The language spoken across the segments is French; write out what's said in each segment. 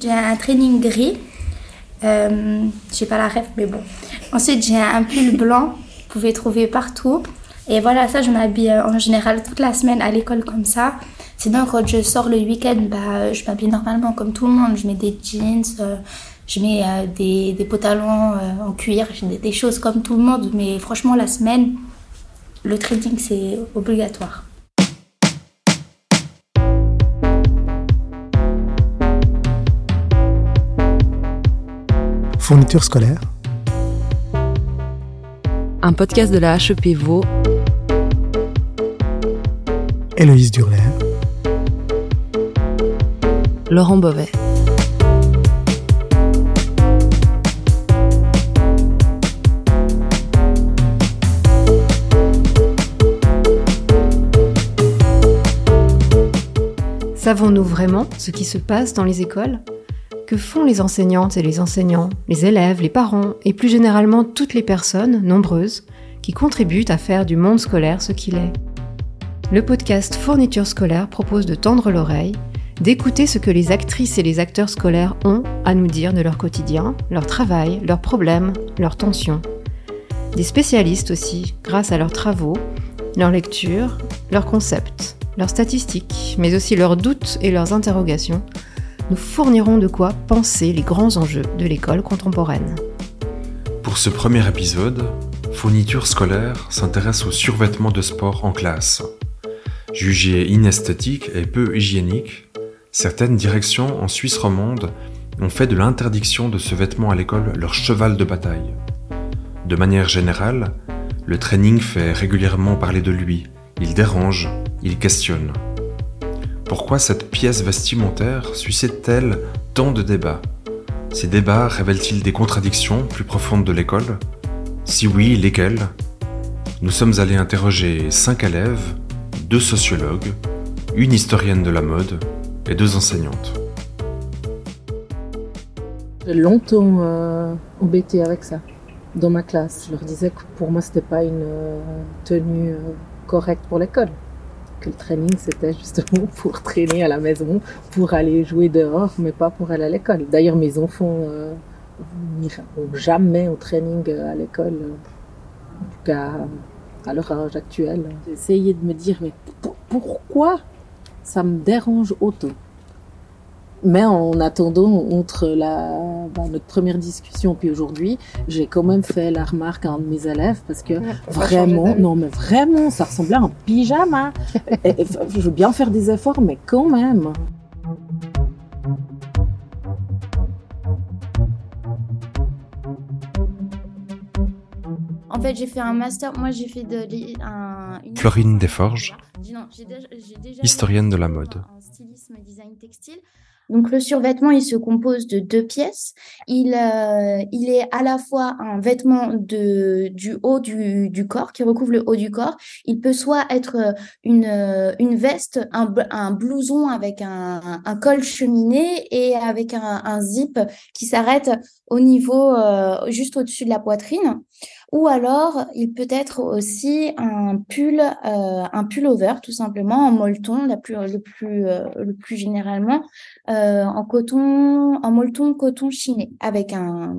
J'ai un training gris. Euh, j'ai pas la rêve, mais bon. Ensuite, j'ai un pull blanc. Vous pouvez trouver partout. Et voilà, ça, je m'habille euh, en général toute la semaine à l'école comme ça. Sinon, quand je sors le week-end, bah, je m'habille normalement comme tout le monde. Je mets des jeans, euh, je mets euh, des, des, pantalons en cuir, des, des choses comme tout le monde. Mais franchement, la semaine, le training, c'est obligatoire. Fourniture scolaire. Un podcast de la HEP Vaud. Héloïse Durler. Laurent Beauvais. Savons-nous vraiment ce qui se passe dans les écoles? Que font les enseignantes et les enseignants, les élèves, les parents et plus généralement toutes les personnes, nombreuses, qui contribuent à faire du monde scolaire ce qu'il est. Le podcast Fourniture scolaire propose de tendre l'oreille, d'écouter ce que les actrices et les acteurs scolaires ont à nous dire de leur quotidien, leur travail, leurs problèmes, leurs tensions. Des spécialistes aussi, grâce à leurs travaux, leurs lectures, leurs concepts, leurs statistiques, mais aussi leurs doutes et leurs interrogations, nous fournirons de quoi penser les grands enjeux de l'école contemporaine. Pour ce premier épisode, Fourniture scolaire s'intéresse au survêtement de sport en classe. Jugé inesthétique et peu hygiénique, certaines directions en Suisse romande ont fait de l'interdiction de ce vêtement à l'école leur cheval de bataille. De manière générale, le training fait régulièrement parler de lui, il dérange, il questionne. Pourquoi cette pièce vestimentaire suscite-t-elle tant de débats? Ces débats révèlent-ils des contradictions plus profondes de l'école? Si oui, lesquelles? Nous sommes allés interroger cinq élèves, deux sociologues, une historienne de la mode et deux enseignantes. J'ai longtemps euh, embêté avec ça dans ma classe. Je leur disais que pour moi, c'était pas une euh, tenue euh, correcte pour l'école le training c'était justement pour traîner à la maison, pour aller jouer dehors, mais pas pour aller à l'école. D'ailleurs, mes enfants euh, n'iront jamais au training à l'école, en tout cas à leur âge actuel. Essayé de me dire, mais pourquoi ça me dérange autant? Mais en attendant, entre la, bah, notre première discussion puis aujourd'hui, j'ai quand même fait la remarque à un de mes élèves parce que vraiment, non mais vraiment, ça ressemblait à un pyjama. je veux bien faire des efforts, mais quand même. En fait, j'ai fait un master. Moi, j'ai fait de un, une Florine Desforges, historienne de la mode. En stylisme design textile. Donc le survêtement, il se compose de deux pièces. Il, euh, est à la fois un vêtement du haut du, corps, qui recouvre le haut du corps. Il peut soit être une, une veste, un, blouson avec un, col cheminé et avec un, zip qui s'arrête au niveau, euh, juste au-dessus de la poitrine. Ou alors, il peut être aussi un pull, euh, un over, tout simplement, en molleton, la plus, le, plus, euh, le plus généralement, euh, en coton, en molleton coton chiné, avec un,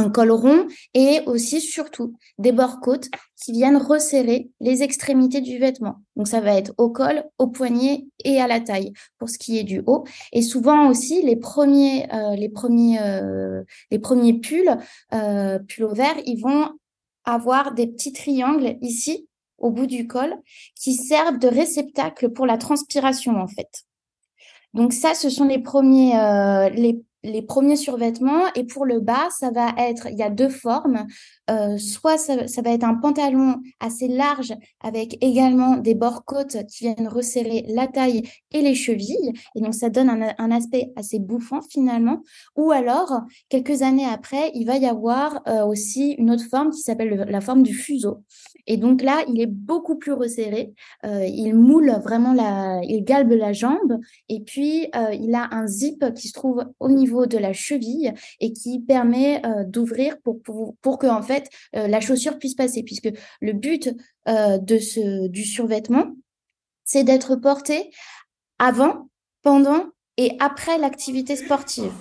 un col rond et aussi surtout des bords-côtes qui viennent resserrer les extrémités du vêtement. Donc ça va être au col, au poignet et à la taille pour ce qui est du haut. Et souvent aussi les premiers euh, les premiers euh, les premiers pulls euh, pulls au vert, ils vont avoir des petits triangles ici au bout du col qui servent de réceptacle pour la transpiration en fait. Donc ça, ce sont les premiers, euh, les, les premiers survêtements. Et pour le bas, ça va être, il y a deux formes. Euh, soit ça, va être un pantalon assez large avec également des bords côtes qui viennent resserrer la taille et les chevilles. Et donc, ça donne un, aspect assez bouffant finalement. Ou alors, quelques années après, il va y avoir euh, aussi une autre forme qui s'appelle la forme du fuseau. Et donc là, il est beaucoup plus resserré. Euh, il moule vraiment la, il galbe la jambe. Et puis, il a un zip qui se trouve au niveau de la cheville et qui permet d'ouvrir pour, pour, pour que, en fait, euh, la chaussure puisse passer. Puisque le but euh, de ce, du survêtement, c'est d'être porté avant, pendant et après l'activité sportive.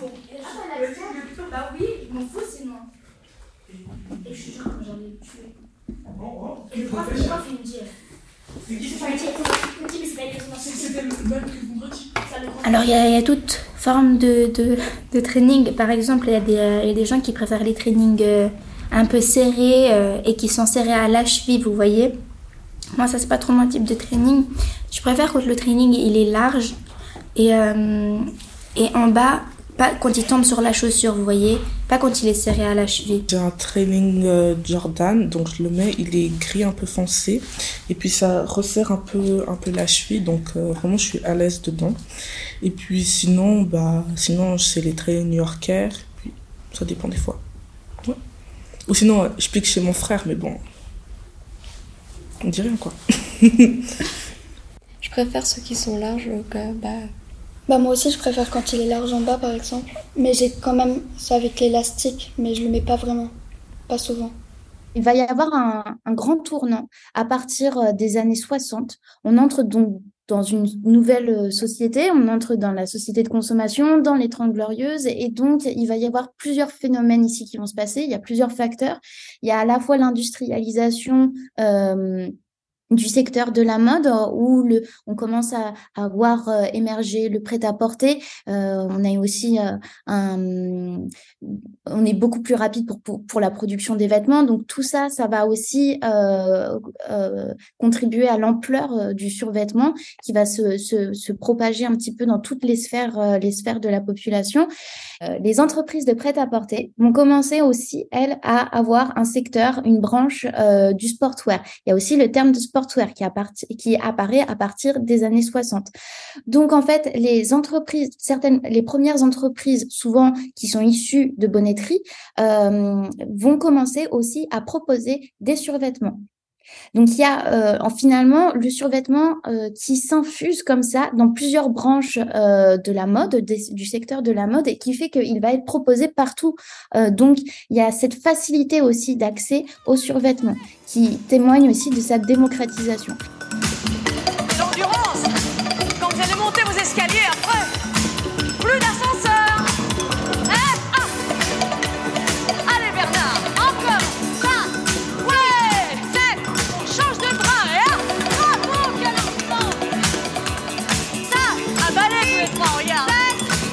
Alors, il y, a, toute forme de, de, de training. Par exemple, il y, a des, euh, il y a des gens qui préfèrent les trainings un peu serrés euh, et qui sont serrés à la cheville, vous voyez. Moi, ça, c'est pas trop mon type de training. Je préfère quand le training, il est large et, euh, et en bas, pas quand il tombe sur la chaussure, vous voyez, pas quand il est serré à la cheville. J'ai un training euh, Jordan, donc je le mets, il est gris un peu foncé, et puis ça resserre un peu, un peu la cheville, donc vraiment je suis à l'aise dedans. Et puis sinon, bah, sinon c'est les traits new-yorkais, ça dépend des fois. Ou sinon, je pique chez mon frère, mais bon, on dit rien quoi. je préfère ceux qui sont larges que bah, bah moi aussi je préfère quand il est large en bas par exemple. Mais j'ai quand même ça avec l'élastique, mais je le mets pas vraiment, pas souvent. Il va y avoir un, un grand tournant à partir euh, des années 60. On entre donc dans une nouvelle euh, société, on entre dans la société de consommation, dans les Trente Glorieuses, et donc il va y avoir plusieurs phénomènes ici qui vont se passer. Il y a plusieurs facteurs. Il y a à la fois l'industrialisation euh, du secteur de la mode où le, on commence à, à voir euh, émerger le prêt-à-porter. Euh, on a aussi euh, on est beaucoup plus rapide pour, la production des vêtements. Donc tout ça, ça va aussi contribuer à l'ampleur du survêtement qui va se, se, se, propager un petit peu dans toutes les sphères, les sphères de la population. Les entreprises de prêt-à-porter vont commencer aussi, elles, à avoir un secteur, une branche du sportwear. Il y a aussi le terme de sport sportwear qui, qui apparaît à partir des années 60. Donc en fait, les entreprises, certaines, les premières entreprises, souvent qui sont issues de bonnetterie, euh, vont commencer aussi à proposer des survêtements. Donc il y a euh, finalement le survêtement euh, qui s'infuse comme ça dans plusieurs branches euh, de la mode, du secteur de la mode, et qui fait qu'il va être proposé partout. Donc il y a cette facilité aussi d'accès au survêtement qui témoigne aussi de sa démocratisation.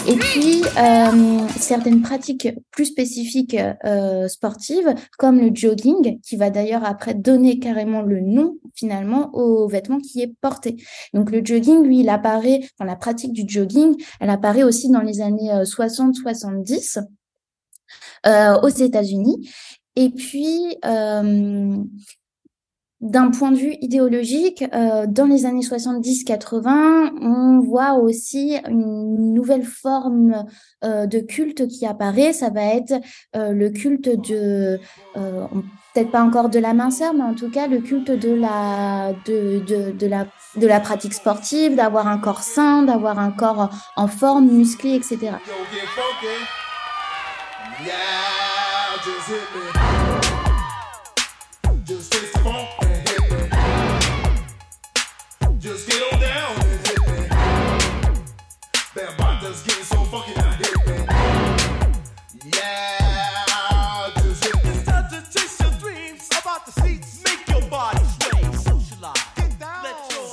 Et puis, euh, certaines pratiques plus spécifiques euh, sportives, comme le jogging, qui va d'ailleurs après donner carrément le nom finalement au vêtement qui est porté. Donc le jogging, lui, il apparaît, enfin, la pratique du jogging, elle apparaît aussi dans les années 60-70 euh, aux États-Unis. Et puis, euh, d'un point de vue idéologique, euh, dans les années 70-80, on voit aussi une nouvelle forme euh, de culte qui apparaît. Ça va être euh, le culte de, euh, peut-être pas encore de la minceur, mais en tout cas le culte de la, de, de, de la, de la pratique sportive, d'avoir un corps sain, d'avoir un corps en forme, musclé, etc.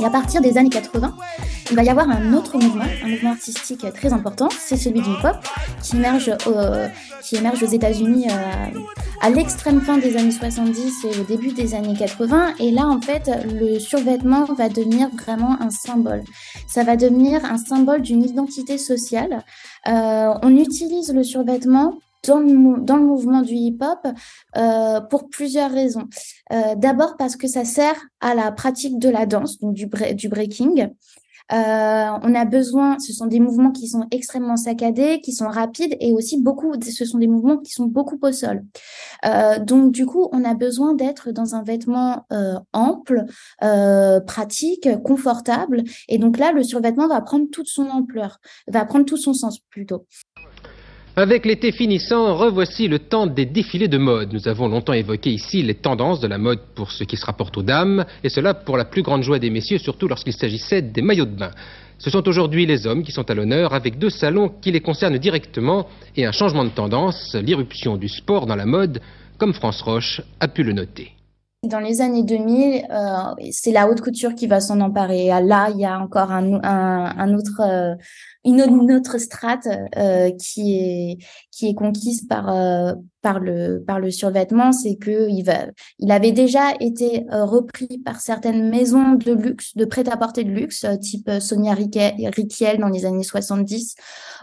Et à partir des années 80, il va y avoir un autre mouvement, un mouvement artistique très important, c'est celui du pop, qui émerge, euh, aux États-Unis euh, à l'extrême fin des années 70 et au début des années 80. Et là, en fait, le survêtement va devenir vraiment un symbole. Ça va devenir un symbole d'une identité sociale. Euh, on utilise le survêtement dans le, dans le mouvement du hip-hop euh, pour plusieurs raisons. Euh, D'abord parce que ça sert à la pratique de la danse, donc du, du breaking. Euh, on a besoin, ce sont des mouvements qui sont extrêmement saccadés, qui sont rapides et aussi beaucoup, ce sont des mouvements qui sont beaucoup au sol. Euh, donc du coup, on a besoin d'être dans un vêtement euh, ample, euh, pratique, confortable. Et donc là, le survêtement va prendre toute son ampleur, va prendre tout son sens plutôt. Avec l'été finissant, revoici le temps des défilés de mode. Nous avons longtemps évoqué ici les tendances de la mode pour ce qui se rapporte aux dames, et cela pour la plus grande joie des messieurs, surtout lorsqu'il s'agissait des maillots de bain. Ce sont aujourd'hui les hommes qui sont à l'honneur avec deux salons qui les concernent directement et un changement de tendance, l'irruption du sport dans la mode, comme France Roche a pu le noter. Dans les années 2000, euh, c'est la haute couture qui va s'en emparer. Là, il y a encore un, autre, euh, une, autre, strate euh, qui est qui est conquise par euh, par le par le survêtement, c'est que il va, il avait déjà été euh, repris par certaines maisons de luxe, de prêt-à-porter de luxe, euh, type Sonia Riquel dans les années 70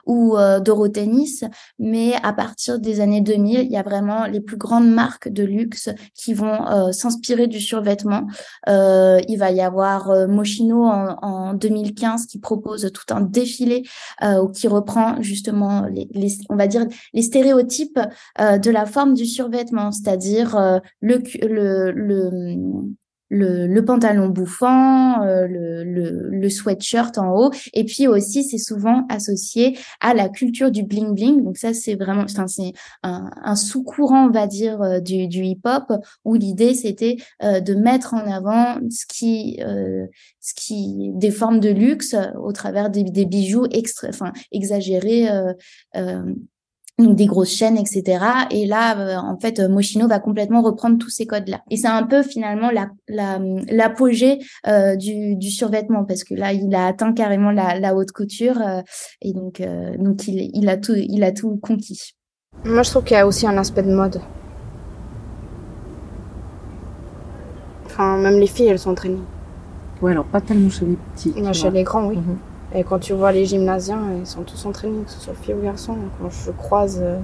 ou Dorothée Nice, mais à partir des années 2000, il y a vraiment les plus grandes marques de luxe qui vont s'inspirer du survêtement. il va y avoir Moschino en, en 2015 qui propose tout un défilé qui reprend justement les, les on va dire les stéréotypes euh, de la forme du survêtement, c'est-à-dire euh, le, le, le, le, le, pantalon bouffant, euh, le, le, le, sweatshirt en haut, et puis aussi c'est souvent associé à la culture du bling bling. Donc ça c'est vraiment, enfin, c'est un, un sous-courant on va dire euh, du, du hip-hop où l'idée c'était euh, de mettre en avant ce qui, ce qui des formes de luxe au travers des, des bijoux extra, enfin exagérés donc des grosses chaînes, etc. Et là, euh, en fait, euh, Moschino va complètement reprendre tous ces codes-là. Et c'est un peu finalement l'apogée la, euh, du, du, survêtement parce que là, il a atteint carrément la, la haute couture et donc donc il, il a tout il a tout conquis. Moi, je trouve qu'il y a aussi un aspect de mode. Enfin, même les filles, elles sont entraînées. Ouais, alors pas tellement chez les petits. chez les grands, oui. Mhm. Et quand tu vois les gymnasiens, ils sont tous entraînés, que ce soit filles ou garçons. Quand je croise. Euh,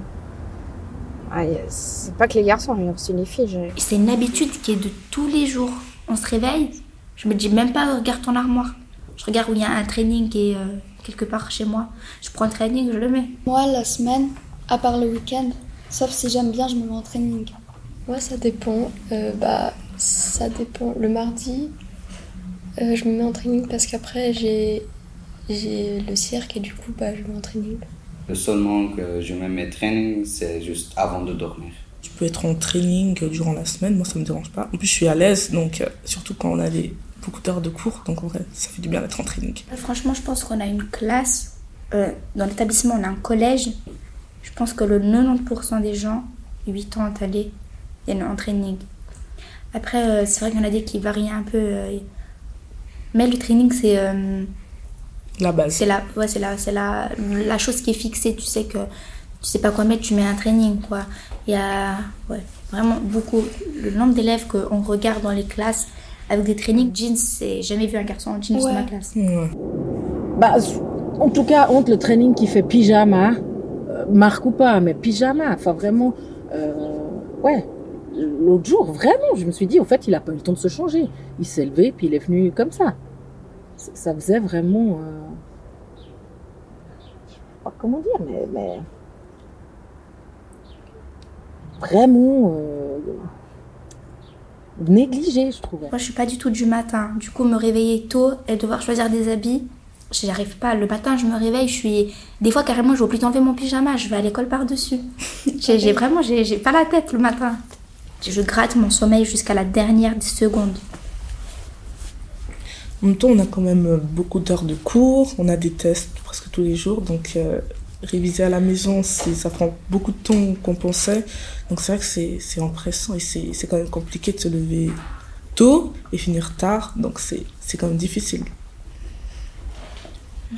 ah, c'est pas que les garçons, il y a aussi les filles. C'est une habitude qui est de tous les jours. On se réveille, je me dis même pas regarde ton armoire. Je regarde où il y a un training qui est euh, quelque part chez moi. Je prends le training, je le mets. Moi, la semaine, à part le week-end, sauf si j'aime bien, je me mets en training. Moi, ça dépend. Euh, bah, ça dépend. Le mardi, je me mets en training parce qu'après, j'ai j'ai le cirque et du coup, bah, je vais m'entraîner. Le seul moment que je mets mes trainings, c'est juste avant de dormir. Je peux être en training durant la semaine, moi ça me dérange pas. En plus, je suis à l'aise, donc euh, surtout quand on a des, beaucoup d'heures de cours, donc en vrai, ça fait du bien d'être en training. Euh, franchement, je pense qu'on a une classe, euh, dans l'établissement, on a un collège. Je pense que le 90% des gens, 8 ans allés, viennent en training. Après, c'est vrai qu'il y en a des qui varient un peu. mais le training, c'est la base. C'est la, ouais, c'est la, c'est la, la chose qui est fixée. Tu sais que tu sais pas quoi mettre, tu mets un training, quoi. Il y a ouais, vraiment beaucoup. Le nombre d'élèves qu'on regarde dans les classes avec des trainings jeans, c'est jamais vu un garçon en jeans dans ma classe. Bah, en tout cas, entre le training qui fait pyjama, euh, marque ou pas, mais pyjama, enfin vraiment, euh, ouais. L'autre jour, vraiment, je me suis dit, en fait, il a pas eu le temps de se changer. Il s'est levé, puis il est venu comme ça ça faisait vraiment. Euh, pas comment dire, mais. vraiment. Euh, négligé, je trouvais. Moi, je suis pas du tout du matin. Du coup, me réveiller tôt et devoir choisir des habits, j'y arrive pas. Le matin, je me réveille, je suis. Des fois, carrément, je vais plus enlever mon pyjama, je vais à l'école par-dessus. j'ai vraiment. J'ai pas la tête le matin. Je gratte mon sommeil jusqu'à la dernière seconde. En même temps, on a quand même euh, beaucoup d'heures de cours, on a des tests presque tous les jours, donc euh, réviser à la maison, ça prend beaucoup de temps qu'on pensait. Donc c'est vrai que c'est empressant et c'est quand même compliqué de se lever tôt et finir tard, donc c'est quand même difficile.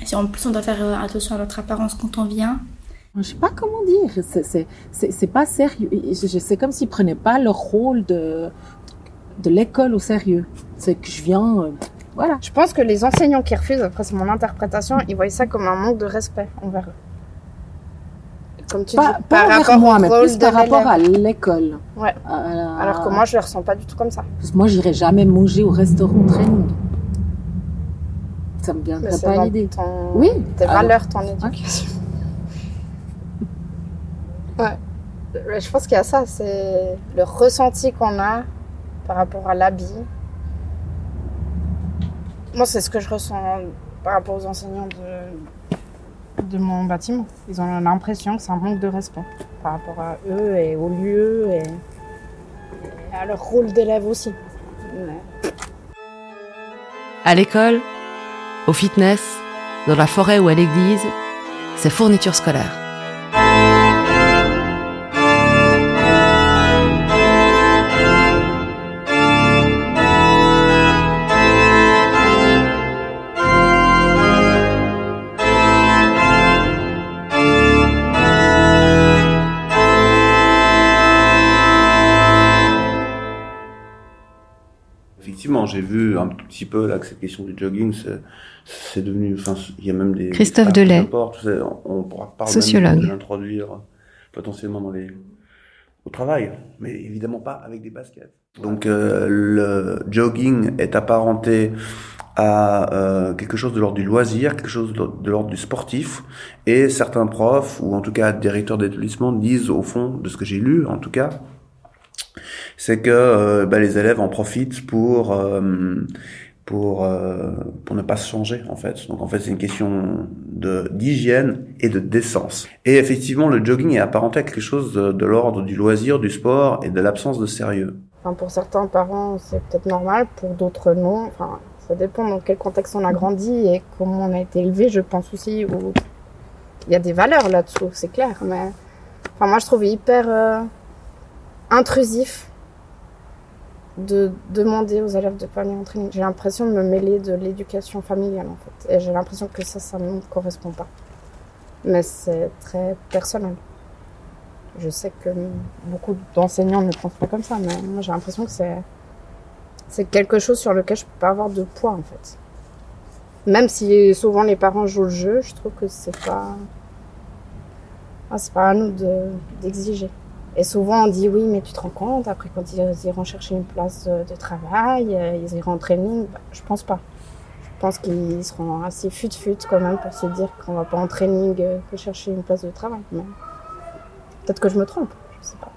Si en plus on doit faire euh, attention à notre apparence quand on vient. Je sais pas comment dire, c'est pas sérieux. C'est comme s'ils prenaient pas le rôle de, de l'école au sérieux. C'est que je viens, voilà. Je pense que les enseignants qui refusent, après c'est mon interprétation, ils voient ça comme un manque de respect envers eux. Comme tu pas, dis, pas par rapport moi, mais plus par rapport à l'école. Ouais. Alors que moi, je le ressens pas du tout comme ça. Parce que moi, j'irai jamais manger au restaurant training. Ça me viendrait pas à l'idée. Ton... Oui. Tes valeurs, ton éducation. ouais. Je pense qu'il y a ça, c'est le ressenti qu'on a par rapport à l'habit, moi, c'est ce que je ressens par rapport aux enseignants de, de mon bâtiment. Ils ont l'impression que c'est un manque de respect par rapport à eux et au lieu et, à leur rôle d'élève aussi. À l'école, au fitness, dans la forêt ou à l'église, c'est fourniture scolaire. J'ai vu un tout petit peu là que cette question du jogging, c'est- devenu, enfin, il y a même des Christophe Delay, on pourra parler sociologue. de l'introduire potentiellement dans les au travail, mais évidemment pas avec des baskets. Donc euh, le jogging est apparenté à euh, quelque chose de l'ordre du loisir, quelque chose de de l'ordre du sportif, et certains profs ou en tout cas directeurs d'établissement disent au fond de ce que j'ai lu en tout cas c'est que euh, bah, les élèves en profitent pour euh, pour euh, pour ne pas se changer en fait. Donc en fait c'est une question de d'hygiène et de décence. Et effectivement le jogging est apparenté à quelque chose de, de l'ordre du loisir, du sport et de l'absence de sérieux. Enfin, pour certains parents, c'est peut-être normal, pour d'autres, non. Enfin, ça dépend dans quel contexte on a grandi et comment on a été élevé, je pense aussi. Où... Il y a des valeurs là-dessous, c'est clair. Mais enfin, moi, je trouve hyper euh, intrusif de demander aux élèves de pas venir en training. J'ai l'impression de me mêler de l'éducation familiale, en fait. Et j'ai l'impression que ça, ça ne me correspond pas. Mais c'est très personnel. Je sais que beaucoup d'enseignants ne pensent pas comme ça, mais j'ai l'impression que c'est quelque chose sur lequel je peux pas avoir de poids en fait. Même si souvent les parents jouent le jeu, je trouve que c'est pas ah, pas à nous de- d'exiger. Et souvent on dit oui, mais tu te rends compte après quand ils iront chercher une place de, travail, euh, ils iront en training. Bah, je pense pas. Je pense qu'ils seront assez fut-fut quand même pour se dire qu'on va pas en training euh, que chercher une place de travail. Peut-être que je me trompe. Je sais pas.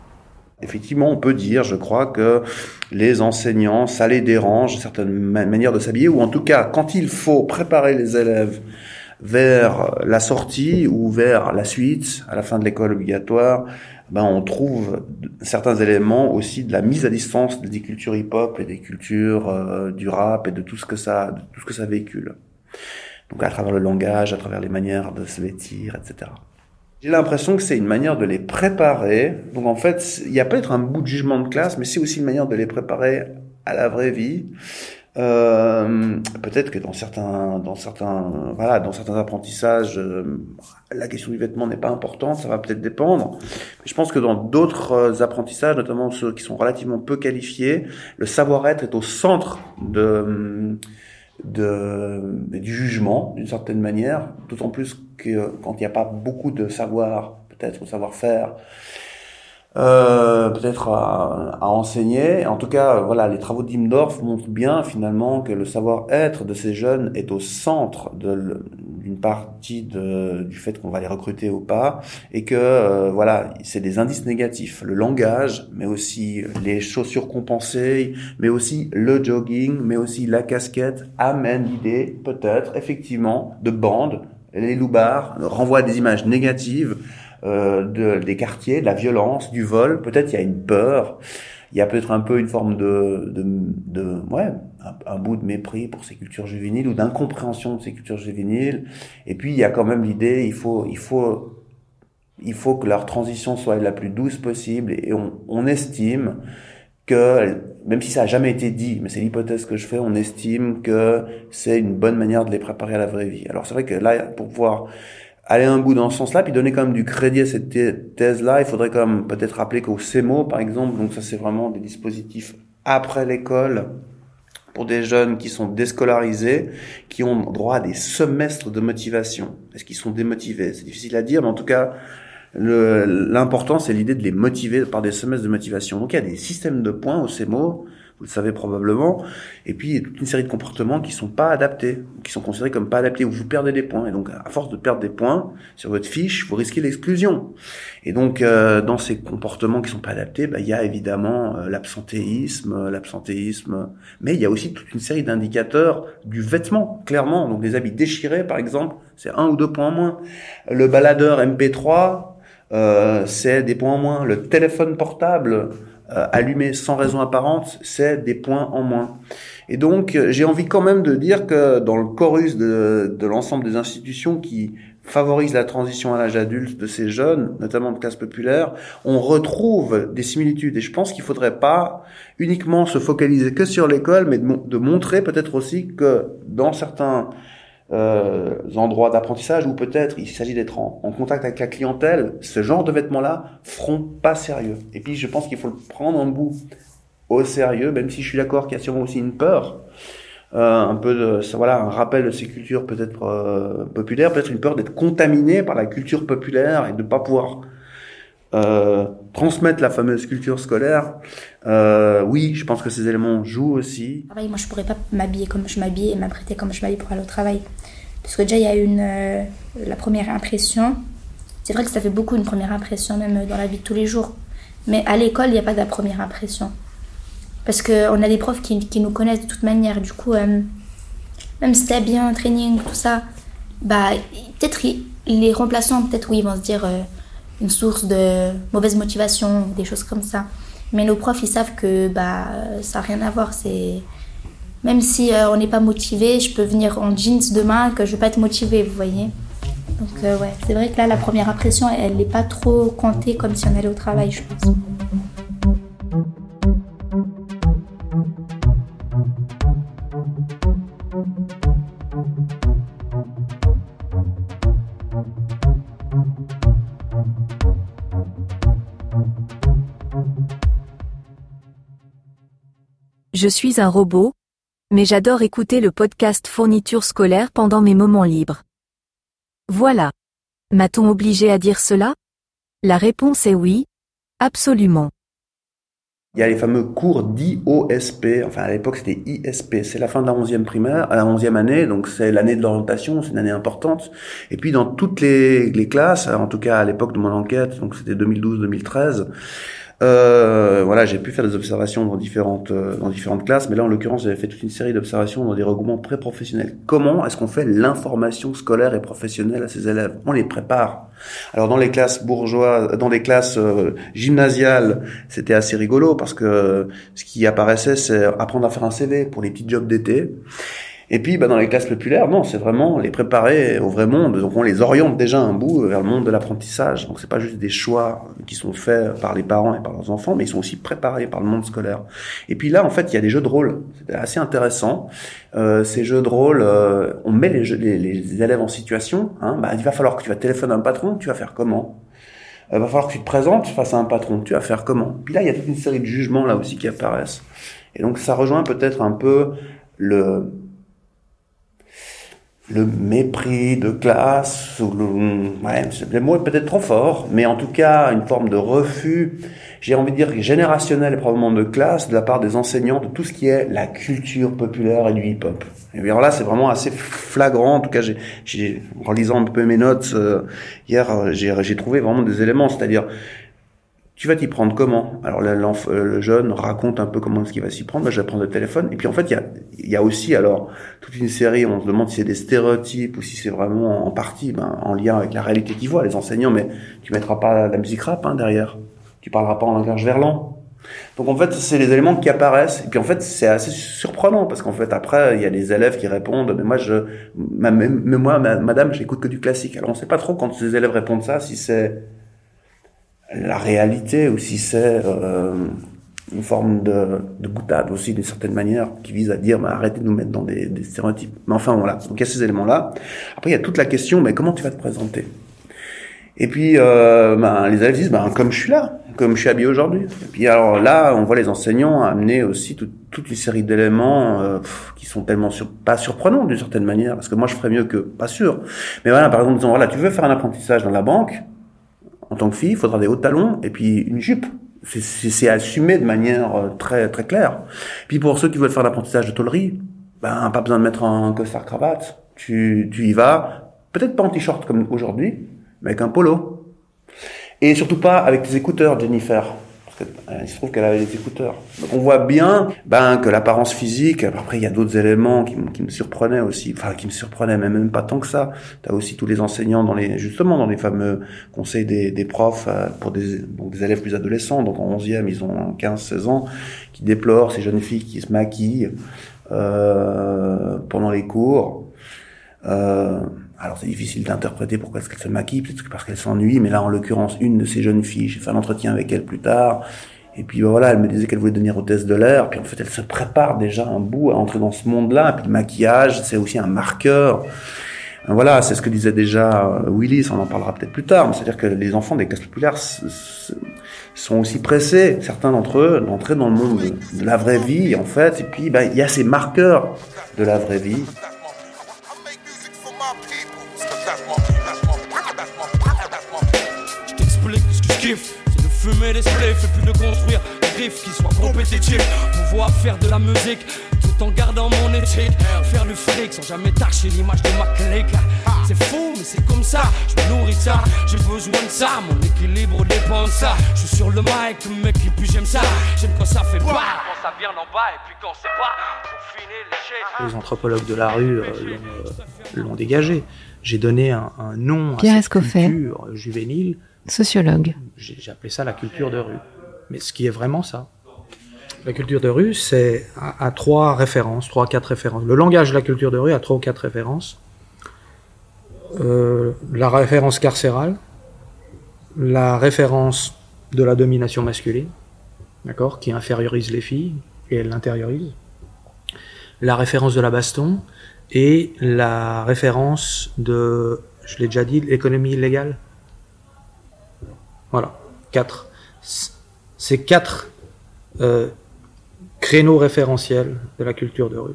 Effectivement, on peut dire, je crois, que les enseignants, ça les dérange, certaines ma- manières de s'habiller, ou en tout cas, quand il faut préparer les élèves vers la sortie ou vers la suite, à la fin de l'école obligatoire, ben on trouve certains éléments aussi de la mise à distance des cultures hip-hop et des cultures euh, du rap et de tout ce que ça, de tout ce que ça véhicule. Donc à travers le langage, à travers les manières de se vêtir, etc. J'ai l'impression que c'est une manière de les préparer. Donc en fait, il y a peut-être un bout de jugement de classe, mais c'est aussi une manière de les préparer à la vraie vie. Euh, peut-être que dans certains, dans certains, voilà, dans certains apprentissages, euh, la question du vêtement n'est pas importante. Ça va peut-être dépendre. Mais je pense que dans d'autres euh, apprentissages, notamment ceux qui sont relativement peu qualifiés, le savoir-être est au centre de de, du jugement, d'une certaine manière, d'autant plus que quand il n'y a pas beaucoup de savoir, peut-être, ou savoir-faire, euh, peut-être à, à enseigner. En tout cas, voilà, les travaux d'Imdorf montrent bien finalement que le savoir-être de ces jeunes est au centre d'une partie de, du fait qu'on va les recruter ou pas, et que euh, voilà, c'est des indices négatifs. Le langage, mais aussi les chaussures compensées, mais aussi le jogging, mais aussi la casquette amène l'idée, peut-être, effectivement, de bandes. Les loupards renvoient des images négatives euh, de, des quartiers, de la violence, du vol. Peut-être il y a une peur. Il y a peut-être un peu une forme de, de, de ouais, un, bout de mépris pour ces cultures juvéniles ou d'incompréhension de ces cultures juvéniles. Et puis il y a quand même l'idée, il faut, il faut, il faut que leur transition soit la plus douce possible. Et on, on estime que, même si ça a jamais été dit, mais c'est l'hypothèse que je fais, on estime que c'est une bonne manière de les préparer à la vraie vie. Alors c'est vrai que là, pour pouvoir aller un bout dans ce sens-là, puis donner quand même du crédit à cette thèse-là, il faudrait quand même peut-être rappeler qu'au CEMO, par exemple, donc ça c'est vraiment des dispositifs après l'école, pour des jeunes qui sont déscolarisés, qui ont droit à des semestres de motivation. Est-ce qu'ils sont démotivés? C'est difficile à dire, mais en tout cas, l'important, c'est l'idée de les motiver par des semestres de motivation. Donc il y a des systèmes de points au CEMO, vous le savez probablement, et puis il y a toute une série de comportements qui sont pas adaptés, qui sont considérés comme pas adaptés, où vous perdez des points. Et donc à force de perdre des points sur votre fiche, vous risquez l'exclusion. Et donc euh, dans ces comportements qui sont pas adaptés, bah, il y a évidemment euh, l'absentéisme, euh, l'absentéisme, mais il y a aussi toute une série d'indicateurs du vêtement, clairement. Donc les habits déchirés, par exemple, c'est un ou deux points en moins. Le baladeur MP3, euh, c'est des points en moins. Le téléphone portable, euh, allumés sans raison apparente, c'est des points en moins. Et donc, euh, j'ai envie quand même de dire que dans le chorus de, de l'ensemble des institutions qui favorisent la transition à l'âge adulte de ces jeunes, notamment de classe populaire, on retrouve des similitudes. Et je pense qu'il faudrait pas uniquement se focaliser que sur l'école, mais de, mon- de montrer peut-être aussi que dans certains euh, endroits d'apprentissage où peut-être il s'agit d'être en, contact avec la clientèle, ce genre de vêtements-là feront pas sérieux. Et puis je pense qu'il faut le prendre en bout au sérieux, même si je suis d'accord qu'il y a sûrement aussi une peur, euh, un peu de, voilà, un rappel de ces cultures peut-être euh, populaires, peut-être une peur d'être contaminé par la culture populaire et de pas pouvoir euh, transmettre la fameuse culture scolaire. Euh, oui, je pense que ces éléments jouent aussi. travail, moi je pourrais pas m'habiller comme je m'habille et m'apprêter comme je m'habille pour aller au travail. Parce que déjà il y a une euh, la première impression. C'est vrai que ça fait beaucoup une première impression même dans la vie de tous les jours. Mais à l'école il n'y a pas de première impression. Parce qu'on a des profs qui, nous connaissent de toute manière. Du coup, euh, même si t'es bien en training, tout ça, bah peut-être les remplaçants, peut-être oui, ils vont se dire euh, une source de mauvaise motivation, des choses comme ça. Mais nos profs, ils savent que bah, ça n'a rien à voir. C'est Même si euh, on n'est pas motivé, je peux venir en jeans demain que je ne vais pas être motivée, vous voyez. Donc euh, ouais, c'est vrai que là, la première impression, elle n'est pas trop comptée comme si on allait au travail, je pense. Je suis un robot, mais j'adore écouter le podcast fourniture scolaire pendant mes moments libres. Voilà. M'a-t-on obligé à dire cela? La réponse est oui, absolument. Il y a les fameux cours d'IOSP, enfin à l'époque c'était ISP, c'est la fin de la 11e primaire, à la 11e année, donc c'est l'année de l'orientation, c'est une année importante. Et puis dans toutes les, les classes, en tout cas à l'époque de mon enquête, donc c'était 2012-2013, euh, voilà, j'ai pu faire des observations dans différentes euh, dans différentes classes, mais là en l'occurrence j'avais fait toute une série d'observations dans des regroupements pré-professionnels. Comment est-ce qu'on fait l'information scolaire et professionnelle à ces élèves? On les prépare. Alors dans les classes bourgeoises, dans les classes euh, gymnasiales, c'était assez rigolo parce que ce qui apparaissait c'est apprendre à faire un CV pour les petits jobs d'été. Et puis, bah, dans les classes populaires, non, c'est vraiment les préparer au vrai monde. Donc, on les oriente déjà un bout vers le monde de l'apprentissage. Donc, c'est pas juste des choix qui sont faits par les parents et par leurs enfants, mais ils sont aussi préparés par le monde scolaire. Et puis là, en fait, il y a des jeux de rôle. C'était assez intéressant. Euh, ces jeux de rôle, euh, on met les, jeux- les, les élèves en situation. Hein, bah, il va falloir que tu vas téléphoner à un patron. Tu vas faire comment? Il va falloir que tu te présentes face à un patron. Tu vas faire comment? Puis là, il y a toute une série de jugements là aussi qui apparaissent. Et donc, ça rejoint peut-être un peu le le mépris de classe, ou le, ouais, le mot est peut-être trop fort, mais en tout cas une forme de refus, j'ai envie de dire générationnel et probablement de classe de la part des enseignants de tout ce qui est la culture populaire et du hip-hop. Et bien là, c'est vraiment assez flagrant. En tout cas, j'ai, en lisant un peu mes notes euh, hier, euh, j'ai trouvé vraiment des éléments, c'est-à-dire tu vas t'y prendre comment? Alors là, euh, le jeune raconte un peu comment est-ce qu'il va s'y prendre. Bah, je vais prendre le téléphone. Et puis en fait, il y a, y a aussi alors toute une série. On se demande si c'est des stéréotypes ou si c'est vraiment en partie ben, en lien avec la réalité qu'ils voient les enseignants. Mais tu mettras pas la musique rap hein, derrière. Tu parleras pas en langage verlan. Donc en fait, c'est les éléments qui apparaissent. Et puis en fait, c'est assez surprenant parce qu'en fait, après, il y a des élèves qui répondent. Mais moi, je, ma- mais moi, ma- madame, j'écoute que du classique. Alors on sait pas trop quand ces élèves répondent ça, si c'est la réalité ou si c'est euh, une forme de, de boutade aussi d'une certaine manière qui vise à dire bah, arrêtez de nous mettre dans des, des stéréotypes. Mais enfin voilà, donc il y a ces éléments-là. Après il y a toute la question mais comment tu vas te présenter? Et puis euh, ben, les élèves disent ben, comme je suis là, comme je suis habillé aujourd'hui. Et puis alors là on voit les enseignants amener aussi toute, toute une série d'éléments euh, qui sont tellement sur, pas surprenants d'une certaine manière parce que moi je ferais mieux que pas sûr. Mais voilà par exemple disons voilà tu veux faire un apprentissage dans la banque? En tant que fille, il faudra des hauts talons et puis une jupe. C'est- assumé de manière euh, très très claire. Puis pour ceux qui veulent faire l'apprentissage de tôlerie, ben pas besoin de mettre un costard cravate. Tu, tu y vas, peut-être pas en t-shirt comme aujourd'hui, mais avec un polo. Et surtout pas avec tes écouteurs, Jennifer. Parce il se trouve qu'elle avait les écouteurs. Donc on voit bien ben, que l'apparence physique, après il y a d'autres éléments qui, qui, me surprenaient aussi, enfin qui me surprenaient, mais même pas tant que ça. Tu as aussi tous les enseignants, dans les, justement dans les fameux conseils des, des profs euh, pour des, donc des élèves plus adolescents, donc en 11e, ils ont 15-16 ans, qui déplorent ces jeunes filles qui se maquillent euh, pendant les cours. Euh, alors c'est difficile d'interpréter pourquoi est-ce qu'elle se maquille, peut-être parce qu'elle s'ennuie, mais là en l'occurrence une de ces jeunes filles, j'ai fait un entretien avec elle plus tard, et puis ben, voilà, elle me disait qu'elle voulait devenir hôtesse de l'air, puis en fait elle se prépare déjà un bout à entrer dans ce monde-là, et puis le maquillage, c'est aussi un marqueur. Voilà, c'est ce que disait déjà euh, Willis, on en parlera peut-être plus tard, mais c'est-à-dire que les enfants des classes populaires sont aussi pressés, certains d'entre eux, d'entrer dans le monde de, la vraie vie, en fait, et puis ben, il y a ces marqueurs de la vraie vie. C'est de fumer des spliffs et puis de construire des riffs qui soient compétitifs. Pouvoir faire de la musique tout en gardant mon éthique. Faire du fric sans jamais tâcher l'image de ma clique. C'est fou, mais c'est comme ça. Je me nourris ça, j'ai besoin de ça. Mon équilibre dépend de ça. Je suis sur le mic, mec, et puis j'aime ça. J'aime quand ça fait pas, quand ça vient d'en bas, et puis quand c'est pas. Pour finir les Les anthropologues de la rue euh, euh, l'ont dégagé. J'ai donné un, un nom Pierre à cette culture juvénile sociologue. J'ai appelé ça la culture de rue. Mais ce qui est vraiment ça. La culture de rue, c'est à, trois références, trois, quatre références. Le langage de la culture de rue a trois ou quatre références. Euh, la référence carcérale, la référence de la domination masculine, d'accord, qui infériorise les filles et elle l'intériorise, la référence de la baston et la référence de, je l'ai déjà dit, l'économie illégale. Voilà, quatre. Ces quatre euh, créneaux référentiels de la culture de rue.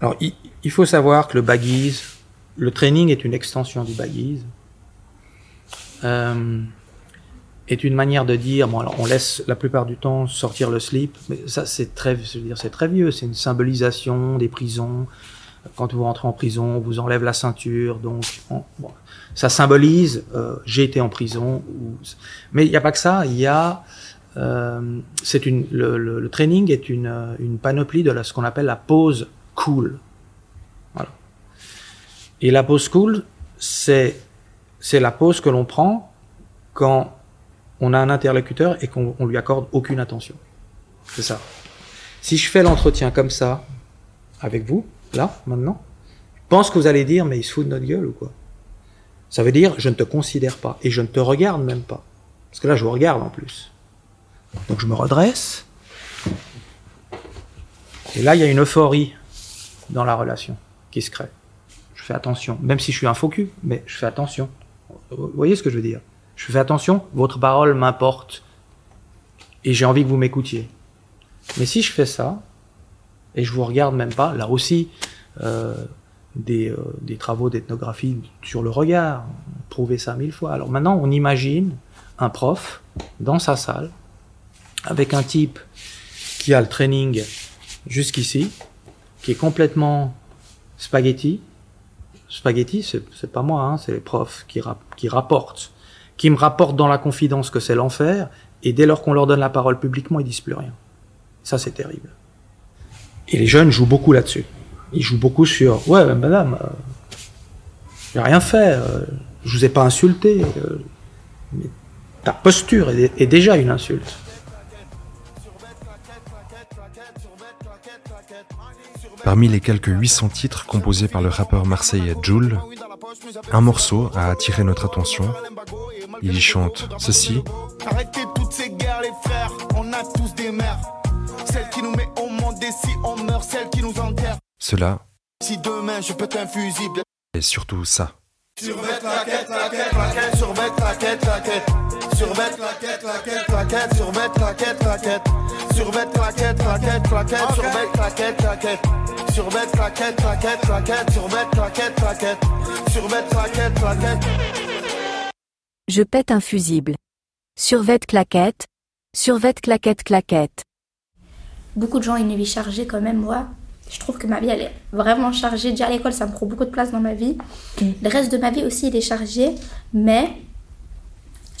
Alors, il, faut savoir que le baggies, le training est une extension du baggies, euh, est une manière de dire, bon, alors on laisse la plupart du temps sortir le slip, mais ça c'est très, c'est très vieux, c'est une symbolisation des prisons. Quand vous rentrez en prison, on vous enlève la ceinture, donc ça symbolise euh, j'ai été en prison. Mais il n'y a pas que ça, il y a euh, une le, training est une, une panoplie de ce qu'on appelle la pose cool. Voilà. Et la pose cool, c'est c'est la pose que l'on prend quand on a un interlocuteur et qu'on lui accorde aucune attention. C'est ça. Si je fais l'entretien comme ça avec vous, là, maintenant, je pense que vous allez dire mais il se fout de notre gueule ou quoi? Ça veut dire je ne te considère pas et je ne te regarde même pas. Parce que là, je vous regarde en plus. Donc je me redresse. Et là, il y a une euphorie dans la relation qui se crée. Je fais attention, même si je suis un faux cul, mais je fais attention. Vous voyez ce que je veux dire? Je fais attention, votre parole m'importe. Et j'ai envie que vous m'écoutiez. Mais si je fais ça, et je vous regarde même pas, là aussi, euh, des, euh, des travaux d'ethnographie sur le regard, prouver ça mille fois. Alors maintenant, on imagine un prof dans sa salle avec un type qui a le training jusqu'ici, qui est complètement spaghetti. Spaghetti, c'est pas moi, hein, c'est les profs qui, qui rapportent, qui me rapportent dans la confidence que c'est l'enfer, et dès lors qu'on leur donne la parole publiquement, ils disent plus rien. Ça, c'est terrible. Et les jeunes jouent beaucoup là-dessus il joue beaucoup sur ouais madame euh, j'ai rien fait euh, je vous ai pas insulté euh, mais ta posture est, est, déjà une insulte Parmi les quelques 800 titres composés par le rappeur marseillais Joule, un morceau a attiré notre attention. Il y chante ceci. Arrêtez toutes ces guerres les frères, on a tous des mères. Celle qui nous met et si on meurt, celle qui nous enterre. Cela. Si demain je pète un fusible. Et surtout ça. Survête la quête, la quête, la quête, survête la quête, la quête. Survête la quête, la quête, la quête, survête la quête, la quête. Survête la quête, la quête, la quête, survête la quête, la quête. Survête la quête, la quête, la quête, survête la quête, la quête. Survête la quête, la quête. Je pète un fusible. Survête claquette. Survête claquette claquette. Beaucoup de gens ont une vie chargée quand même, moi. Je trouve que ma vie, elle est vraiment chargée. Déjà à l'école, ça me prend beaucoup de place dans ma vie. Le reste de ma vie aussi, il est chargé. Mais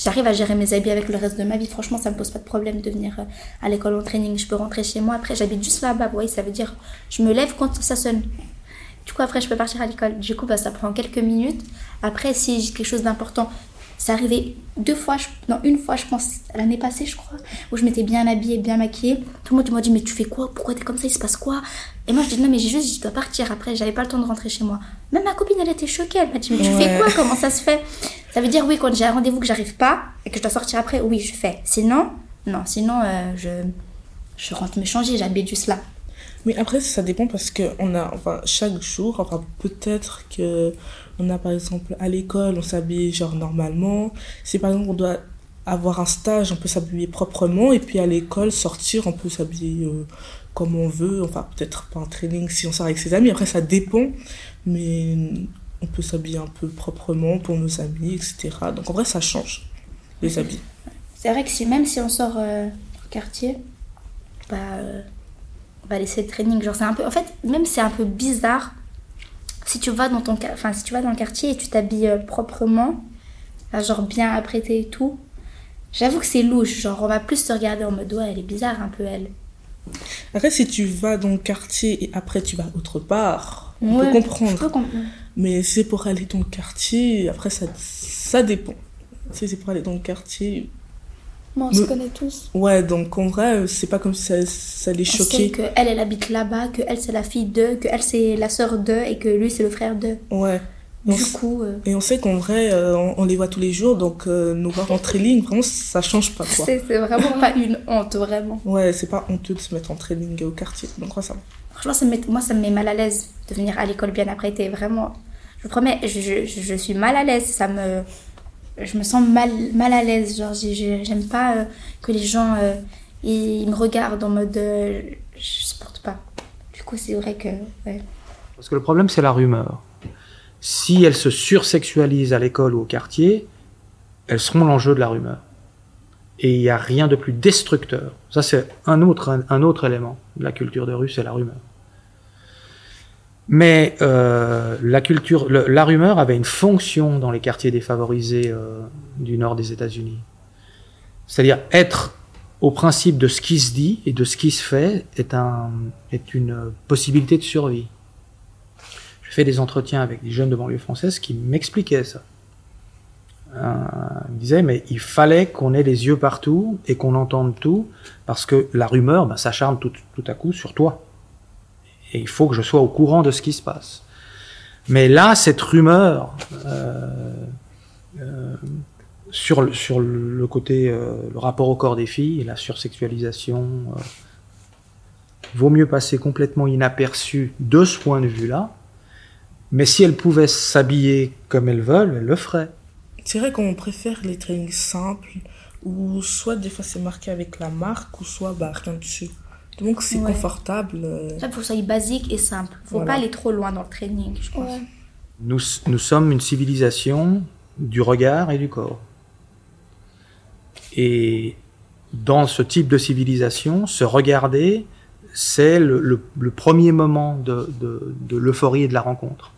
J'arrive à gérer mes habits avec le reste de ma vie. Franchement, ça me pose pas de problème de venir euh, à l'école en training. Je peux rentrer chez moi. Après, j'habite juste là-bas. Vous voyez, ça veut dire je me lève quand ça sonne. Du coup, après, je peux partir à l'école. Du coup, bah, ça prend quelques minutes. Après, si j'ai quelque chose d'important, c'est arrivé deux fois, je- non, une fois, je pense, l'année passée, je crois, où je m'étais bien habillée, bien maquillée. Tout le monde m'a dit, mais tu fais quoi? Pourquoi t'es comme ça? Il se passe quoi? Et moi, je dis, non, mais j'ai juste, je dois partir. Après, j'avais pas le temps de rentrer chez moi. Même ma copine, elle était choquée. Elle m'a dit, mais tu Ouais. fais quoi? Comment ça se fait? Ça veut dire, oui, quand j'ai un rendez-vous que j'arrive pas et que je dois sortir après, oui, je fais. Sinon, non, sinon, euh, je, je rentre me changer, j'habite juste là. Mais après, ça dépend parce que on a, enfin, chaque jour, enfin, peut-être que on a par exemple à l'école, on s'habille genre normalement. Si par exemple on doit avoir un stage, on peut s'habiller proprement et puis à l'école, sortir, on peut s'habiller euh, comme on veut. Enfin, peut-être pas en training si on sort avec ses amis. Après, ça dépend, mais on peut s'habiller un peu proprement pour nos amis, etc. Donc en vrai, ça change les habits. C'est vrai que si, même si on sort euh, au quartier, bah, euh, on va laisser le training. Genre, c'est un peu, en fait, même c'est un peu bizarre. Si tu vas dans ton, enfin, si tu vas dans le quartier et tu t'habilles euh, proprement, genre bien apprêté et tout, j'avoue que c'est louche. Genre, on va plus se regarder en mode, ouais, elle est bizarre un peu, elle. Après, si tu vas dans le quartier et après tu vas autre part, on Ouais, peut comprendre. je peux comprendre. Mais c'est pour aller dans le quartier, après ça, ça dépend. Si c'est pour aller dans le quartier. Mais on se connaît tous. Ouais, donc en vrai, c'est pas comme si ça, ça les choquait. que elle, elle habite là-bas, que elle, c'est la fille d'eux, que elle, c'est la sœur d'eux et que lui, c'est le frère d'eux. Ouais. Du On coup, euh, Et on sait qu'en vrai, euh, on, on les voit tous les jours, donc euh, nous voir en trailing, vraiment, ça change pas quoi. c'est vraiment pas une honte, vraiment. Ouais, c'est pas honteux de se mettre en trailing au quartier, donc ouais, ça va. Franchement, ça me met- moi, ça me met mal à l'aise de venir à l'école bien apprêtée. Vraiment, je vous promets, je- je suis mal à l'aise. Ça me, je me sens mal, mal à l'aise. Genre, j'ai- j'ai- j'aime pas euh, que les gens euh, ils me regardent en mode, euh, je supporte pas. Du coup, c'est vrai que. Parce que le problème, c'est la rumeur. Si elles se sursexualisent à l'école ou au quartier, elles seront l'enjeu de la rumeur. Et il n'y a rien de plus destructeur. Ça, c'est un autre, un autre élément de la culture de rue, c'est la rumeur. Mais euh, la, culture, la rumeur avait une fonction dans les quartiers défavorisés euh, du nord des États-Unis. C'est-à-dire être au principe de ce qui se dit et de ce qui se fait est, un, est une possibilité de survie. Je fais des entretiens avec des jeunes de banlieue française qui m'expliquaient ça. Euh, ils me disaient, mais il fallait qu'on ait les yeux partout et qu'on entende tout, parce que la rumeur ben, s'acharne tout, tout à coup sur toi. Et il faut que je sois au courant de ce qui se passe. Mais là, cette rumeur, euh, euh, sur, le, sur le côté, euh, le rapport au corps des filles la sursexualisation, vaut mieux passer complètement inaperçu de ce point de vue-là. Mais si elles pouvaient s'habiller comme elles veulent, elles le feraient. C'est vrai qu'on préfère les trainings simples, où soit des fois c'est marqué avec la marque, ou soit bah, rien dessus. Donc c'est Ouais. confortable. euh, Ça, faut que ça soit basique et simple. Faut Voilà. pas aller trop loin dans le training, je pense. Nous, nous sommes une civilisation du regard et du corps. Et dans ce type de civilisation, se regarder, c'est le, le- le premier moment de, de- de l'euphorie et de la rencontre.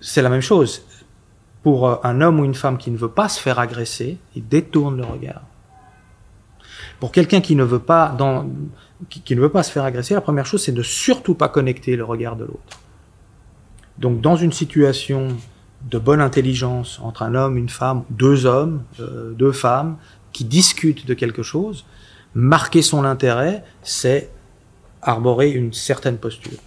C'est la même chose. Pour un homme ou une femme qui ne veut pas se faire agresser, il détourne le regard. Pour quelqu'un qui ne veut pas ne veut pas se faire agresser, la première chose, c'est de surtout pas connecter le regard de l'autre. Donc, dans une situation de bonne intelligence entre un homme, une femme, deux hommes, euh, deux femmes qui discutent de quelque chose, marquer son intérêt, c'est arborer une certaine posture.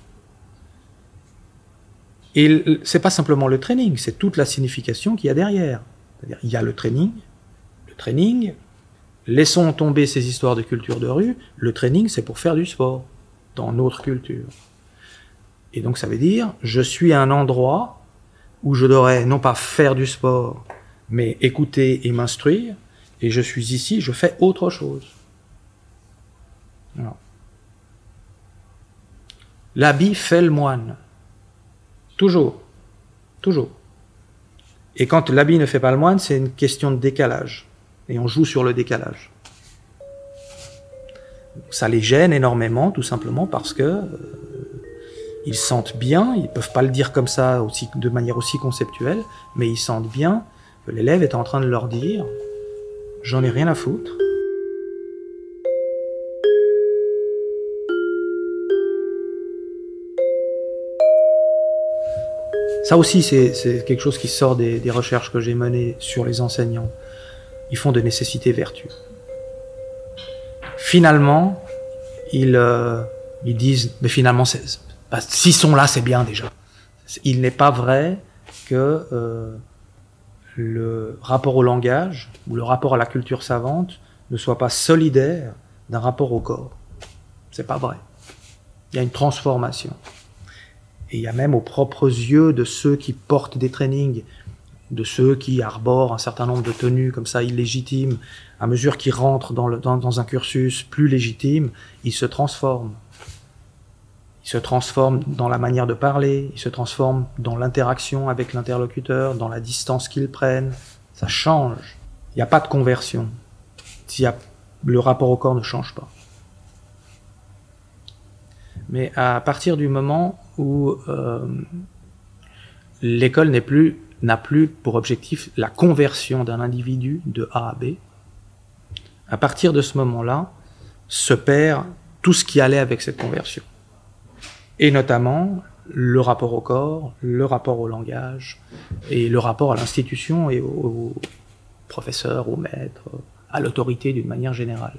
Et c'est pas simplement le training, c'est toute la signification qu'il y a derrière. C'est-à-dire, il y a le training, le training, laissons tomber ces histoires de culture de rue, le training c'est pour faire du sport dans notre culture. Et donc ça veut dire, je suis à un endroit où je devrais non pas faire du sport, mais écouter et m'instruire, et je suis ici, je fais autre chose. L'habit fait le moine. Toujours. Toujours. Et quand l'habit ne fait pas le moine, c'est une question de décalage. Et on joue sur le décalage. Ça les gêne énormément, tout simplement parce que euh, ils sentent bien, ils peuvent pas le dire comme ça aussi, de manière aussi conceptuelle, mais ils sentent bien que l'élève est en train de leur dire j'en ai rien à foutre. Ça aussi, c'est quelque chose qui sort des recherches que j'ai menées sur les enseignants. Ils font de nécessité vertu. Finalement, ils, euh, ils disent, mais finalement, bah, s'ils sont là, c'est bien déjà. Il n'est pas vrai que euh, le rapport au langage ou le rapport à la culture savante ne soit pas solidaire d'un rapport au corps. C'est pas vrai. Il y a une transformation. Et il y a même aux propres yeux de ceux qui portent des trainings, de ceux qui arborent un certain nombre de tenues comme ça illégitimes, à mesure qu'ils rentrent dans, un cursus plus légitime, ils se transforment. Ils se transforment dans la manière de parler, ils se transforment dans l'interaction avec l'interlocuteur, dans la distance qu'ils prennent. Ça change. Il n'y a pas de conversion. Le rapport au corps ne change pas. Mais à partir du moment où euh, l'école n'est plus n'a plus pour objectif la conversion d'un individu de A à B, à partir de ce moment-là, se perd tout ce qui allait avec cette conversion. Et notamment le rapport au corps, le rapport au langage, et le rapport à l'institution et au, professeur, au maître, à l'autorité d'une manière générale.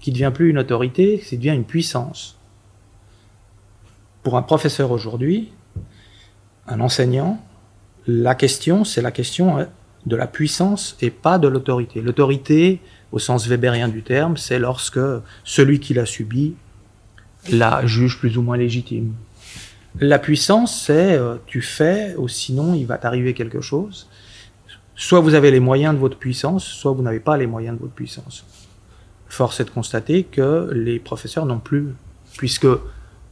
Qui devient plus une autorité, c'est devient une puissance. Pour un professeur aujourd'hui, un enseignant, la question, c'est la question hein, de la puissance et pas de l'autorité. L'autorité, au sens weberien du terme, c'est lorsque celui qui l'a subi la juge plus ou moins légitime. La puissance, c'est euh, tu fais, ou sinon il va t'arriver quelque chose. Soit vous avez les moyens de votre puissance, soit vous n'avez pas les moyens de votre puissance. Force est de constater que les professeurs n'ont plus, puisque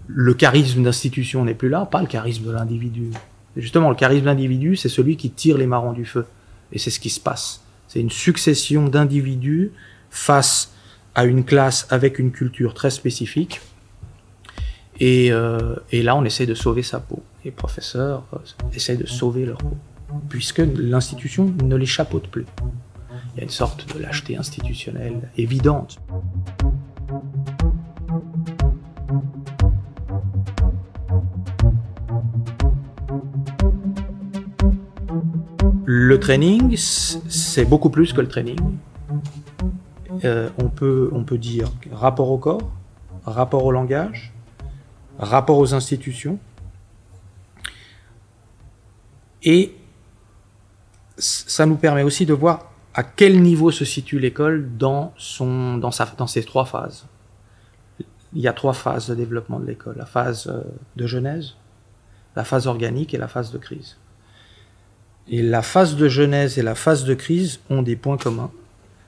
le charisme d'institution n'est plus là, pas le charisme de l'individu. Justement, le charisme d'individu, c'est celui qui tire les marrons du feu. Et c'est ce qui se passe. C'est une succession d'individus face à une classe avec une culture très spécifique. Et, euh, là, on essaie de sauver sa peau. Les professeurs euh, essaient de sauver leur peau, puisque l'institution ne les chapeaute plus. Il y a une sorte de lâcheté institutionnelle évidente. Le training, c'est beaucoup plus que le training. Euh, on, peut, dire rapport au corps, rapport au langage, rapport aux institutions. Et ça nous permet aussi de voir à quel niveau se situe l'école dans, son, dans, trois phases. Il y a trois phases de développement de l'école. La phase euh, de genèse, la phase organique et la phase de crise. Et la phase de genèse et la phase de crise ont des points communs.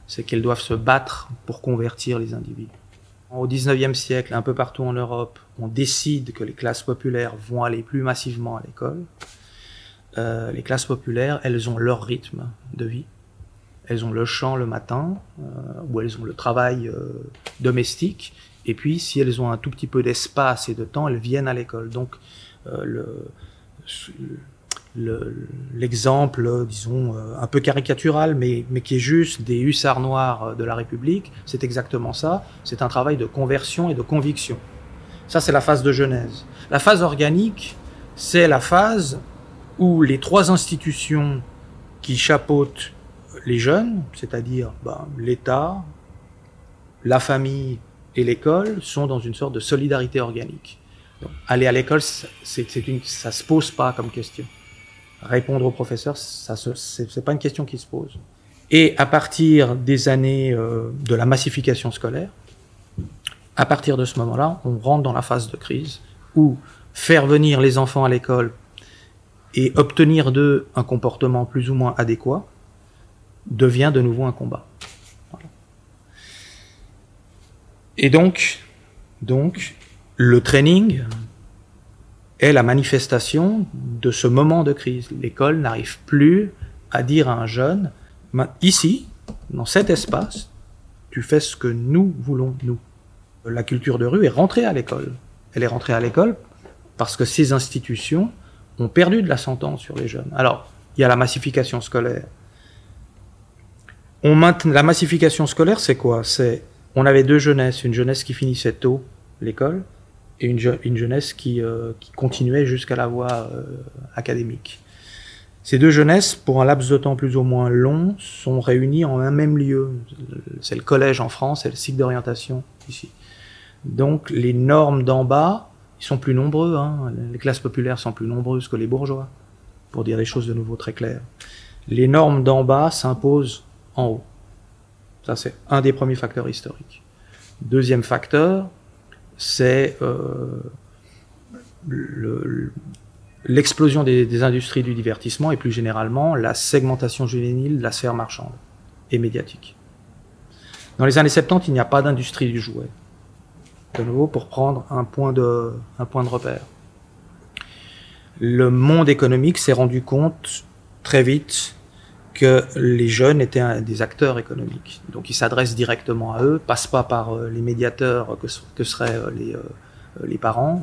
C'est qu'elles doivent se battre pour convertir les individus. Au 19e siècle, un peu partout en Europe, on décide que les classes populaires vont aller plus massivement à l'école. Euh, les classes populaires, elles ont leur rythme de vie. Elles ont le chant le matin, euh, ou elles ont le travail euh, domestique. Et puis, si elles ont un tout petit peu d'espace et de temps, elles viennent à l'école. Donc, euh, le- l'exemple, disons, euh, un peu caricatural, mais, mais qui est juste des hussards noirs euh, de la République, c'est exactement ça. C'est un travail de conversion et de conviction. Ça, c'est la phase de genèse. La phase organique, c'est la phase où les trois institutions qui chapeautent les jeunes, c'est-à-dire ben, l'État, la famille et l'école, sont dans une sorte de solidarité organique. Aller à l'école, ça se pose pas comme question répondre aux professeurs, ça c'est, pas une question qui se pose. Et à partir des années euh, de la massification scolaire, à partir de ce moment-là, on rentre dans la phase de crise où faire venir les enfants à l'école et obtenir d'eux un comportement plus ou moins adéquat devient de nouveau un combat. Et donc, donc, le training, est la manifestation de ce moment de crise. L'école n'arrive plus à dire à un jeune, ici, dans cet espace, tu fais ce que nous voulons, nous. La culture de rue est rentrée à l'école. Elle est rentrée à l'école parce que ces institutions ont perdu de la sentence sur les jeunes. Alors, il y a la massification scolaire. on la massification scolaire, c'est quoi? C'est on avait deux jeunesses, une jeunesse qui finissait tôt l'école et une, je- une jeunesse qui, euh, qui continuait jusqu'à la voie euh, académique. Ces deux jeunesses, pour un laps de temps plus ou moins long, sont réunies en un même lieu. C'est le collège en France et le cycle d'orientation ici. Donc les normes d'en bas, ils sont plus nombreux. hein. Les classes populaires sont plus nombreuses que les bourgeois, pour dire des choses de nouveau très claires. Les normes d'en bas s'imposent en haut. Ça, c'est un des premiers facteurs historiques. Deuxième facteur, c'est euh, le- le- l'explosion des, industries du divertissement et plus généralement la segmentation juvénile de la sphère marchande et médiatique. Dans les années 70, il n'y a pas d'industrie du jouet. De nouveau, pour prendre un point de repère. Le monde économique s'est rendu compte très vite que les jeunes étaient des acteurs économiques. Donc ils s'adressent directement à eux, passent pas par euh, les médiateurs que, que seraient euh, les, euh, les parents.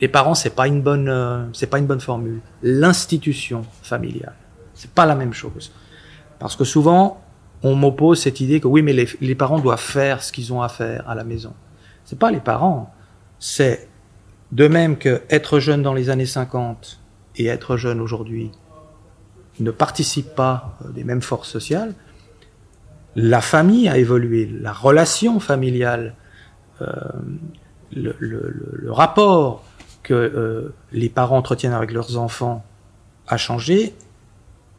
Les parents, c'est pas une bonne, pas une bonne formule. L'institution familiale, c'est pas la même chose. Parce que souvent, on m'oppose cette idée que oui, mais les, les parents doivent faire ce qu'ils ont à faire à la maison. C'est pas les parents, c'est de même que être jeune dans les années 50 et être jeune aujourd'hui ne participent pas euh, des mêmes forces sociales, la famille a évolué, la relation familiale, euh, le, rapport que euh, les parents entretiennent avec leurs enfants a changé.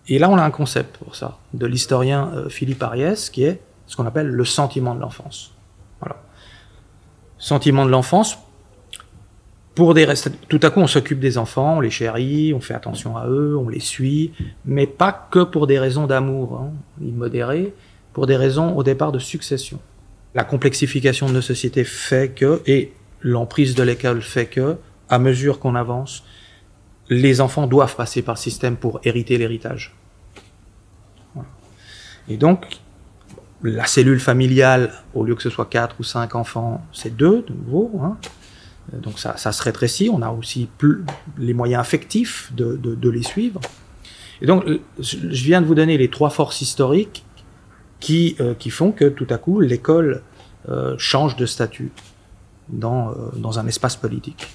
Et là, on a un concept pour ça, de l'historien Philippe Ariès, qui est ce qu'on appelle le sentiment de l'enfance. Voilà. Sentiment de l'enfance, pour des restes, tout à coup, on s'occupe des enfants, on les chérit, on fait attention à eux, on les suit, mais pas que pour des raisons d'amour hein, immodéré, pour des raisons au départ de succession. La complexification de nos sociétés fait que, et l'emprise de l'école fait que, à mesure qu'on avance, les enfants doivent passer par le système pour hériter l'héritage. Et donc, la cellule familiale, au lieu que ce soit quatre ou cinq enfants, c'est deux de nouveau. Hein. Euh, Donc ça, se rétrécit. On a aussi les moyens affectifs de, les suivre. Et donc, euh, je viens de vous donner les trois forces historiques qui, euh, qui font que tout à coup, l'école change de statut dans, dans un espace politique.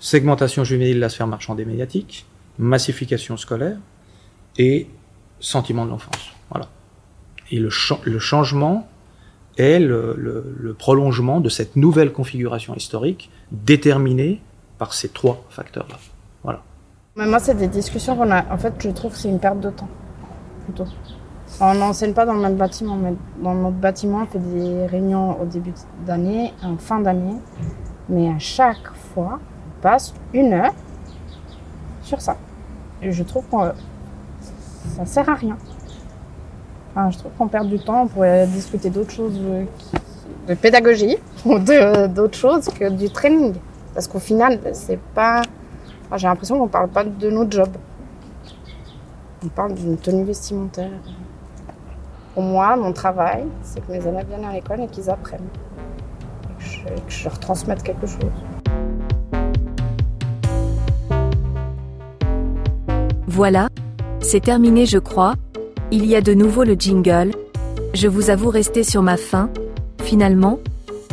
Segmentation juvénile de la sphère marchande et médiatique, massification scolaire et sentiment de l'enfance. Voilà. Et le changement est le, le- le prolongement de cette nouvelle configuration historique déterminée par ces trois facteurs-là. Voilà. Mais moi, c'est des discussions qu'on a. En fait, je trouve que c'est une perte de temps. Plutôt. On n'enseigne pas dans le même bâtiment, mais dans notre bâtiment, on fait des réunions au début d'année, en fin d'année. Mais à chaque fois, on passe une heure sur ça. Et je trouve que ça sert à rien. Je trouve qu'on perd du temps. On pourrait discuter d'autres choses, euh, de pédagogie ou d'autres choses que du training. Parce qu'au final, c'est pas. J'ai l'impression qu'on parle pas de notre job. On parle d'une tenue vestimentaire. Pour moi, mon travail, c'est que mes élèves viennent à l'école et qu'ils apprennent. Que je, que je leur transmette quelque chose. Voilà, c'est terminé je crois. Il y a de nouveau le jingle. Je vous avoue rester sur ma faim. Finalement,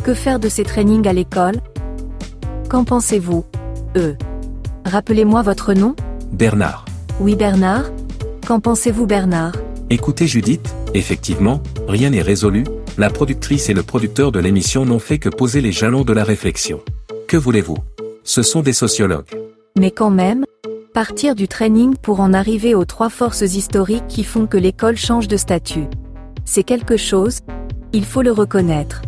que faire de ces trainings à l'école? Qu'en pensez-vous? Euh. Rappelez-moi votre nom? Bernard. Oui Bernard Qu'en pensez-vous Bernard? Écoutez Judith, effectivement, rien n'est résolu, la productrice et le producteur de l'émission n'ont fait que poser les jalons de la réflexion. Que voulez-vous? Ce sont des sociologues. Mais quand même, partir du training pour en arriver aux trois forces historiques qui font que l'école change de statut. C'est quelque chose, il faut le reconnaître.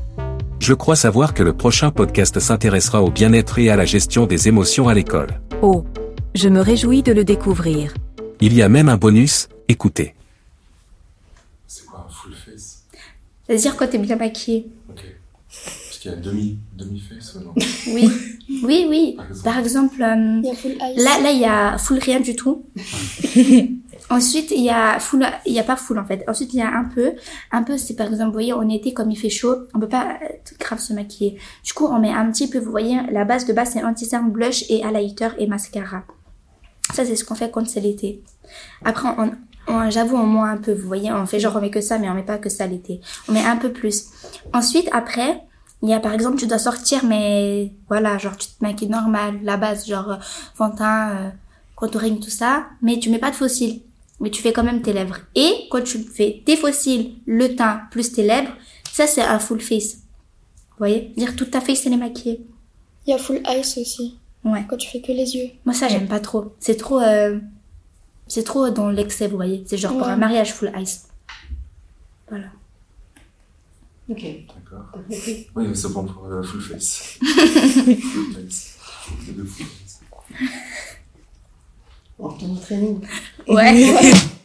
Je crois savoir que le prochain podcast s'intéressera au bien-être et à la gestion des émotions à l'école. Oh, je me réjouis de le découvrir. Il y a même un bonus, écoutez. C'est quoi un full face? C'est-à-dire quand t'es bien maquillée? Qu'il y a demi, demi-face Oui, oui, oui. Par exemple. Par exemple, euh, là, là, il y a full rien du tout. Ensuite, il y a full, il y a pas full en fait. Ensuite, il y a un peu, un peu, c'est par exemple, vous voyez, en été, comme il fait chaud, on peut pas euh, grave se maquiller. Du coup, on met un petit peu, vous voyez, la base de base, c'est anti-cerne, blush et highlighter et mascara. Ça, c'est ce qu'on fait quand c'est l'été. Après, on, on- j'avoue, on met un peu, vous voyez, on fait genre on met que ça, mais on met pas que ça l'été. On met un peu plus. Ensuite, après, il y a par exemple, tu dois sortir, mais voilà, genre tu te maquilles normal, la base, genre fond de teint, euh, contouring, tout ça, mais tu mets pas de faux cils. Mais tu fais quand même tes lèvres. Et quand tu fais tes faux cils, le teint, plus tes lèvres, ça c'est un full face. Vous voyez? Dire toute ta face, elle est maquillée. Il y a full ice aussi. Ouais. Quand tu fais que les yeux. Moi, ça, j'aime pas trop. C'est trop, euh, c'est trop dans l'excès, vous voyez. C'est genre pour un mariage full ice. Voilà. Ok. D'accord. Oui, mais c'est bon pour euh, full face. full face. C'est de full face. On retourne au training. Ouais.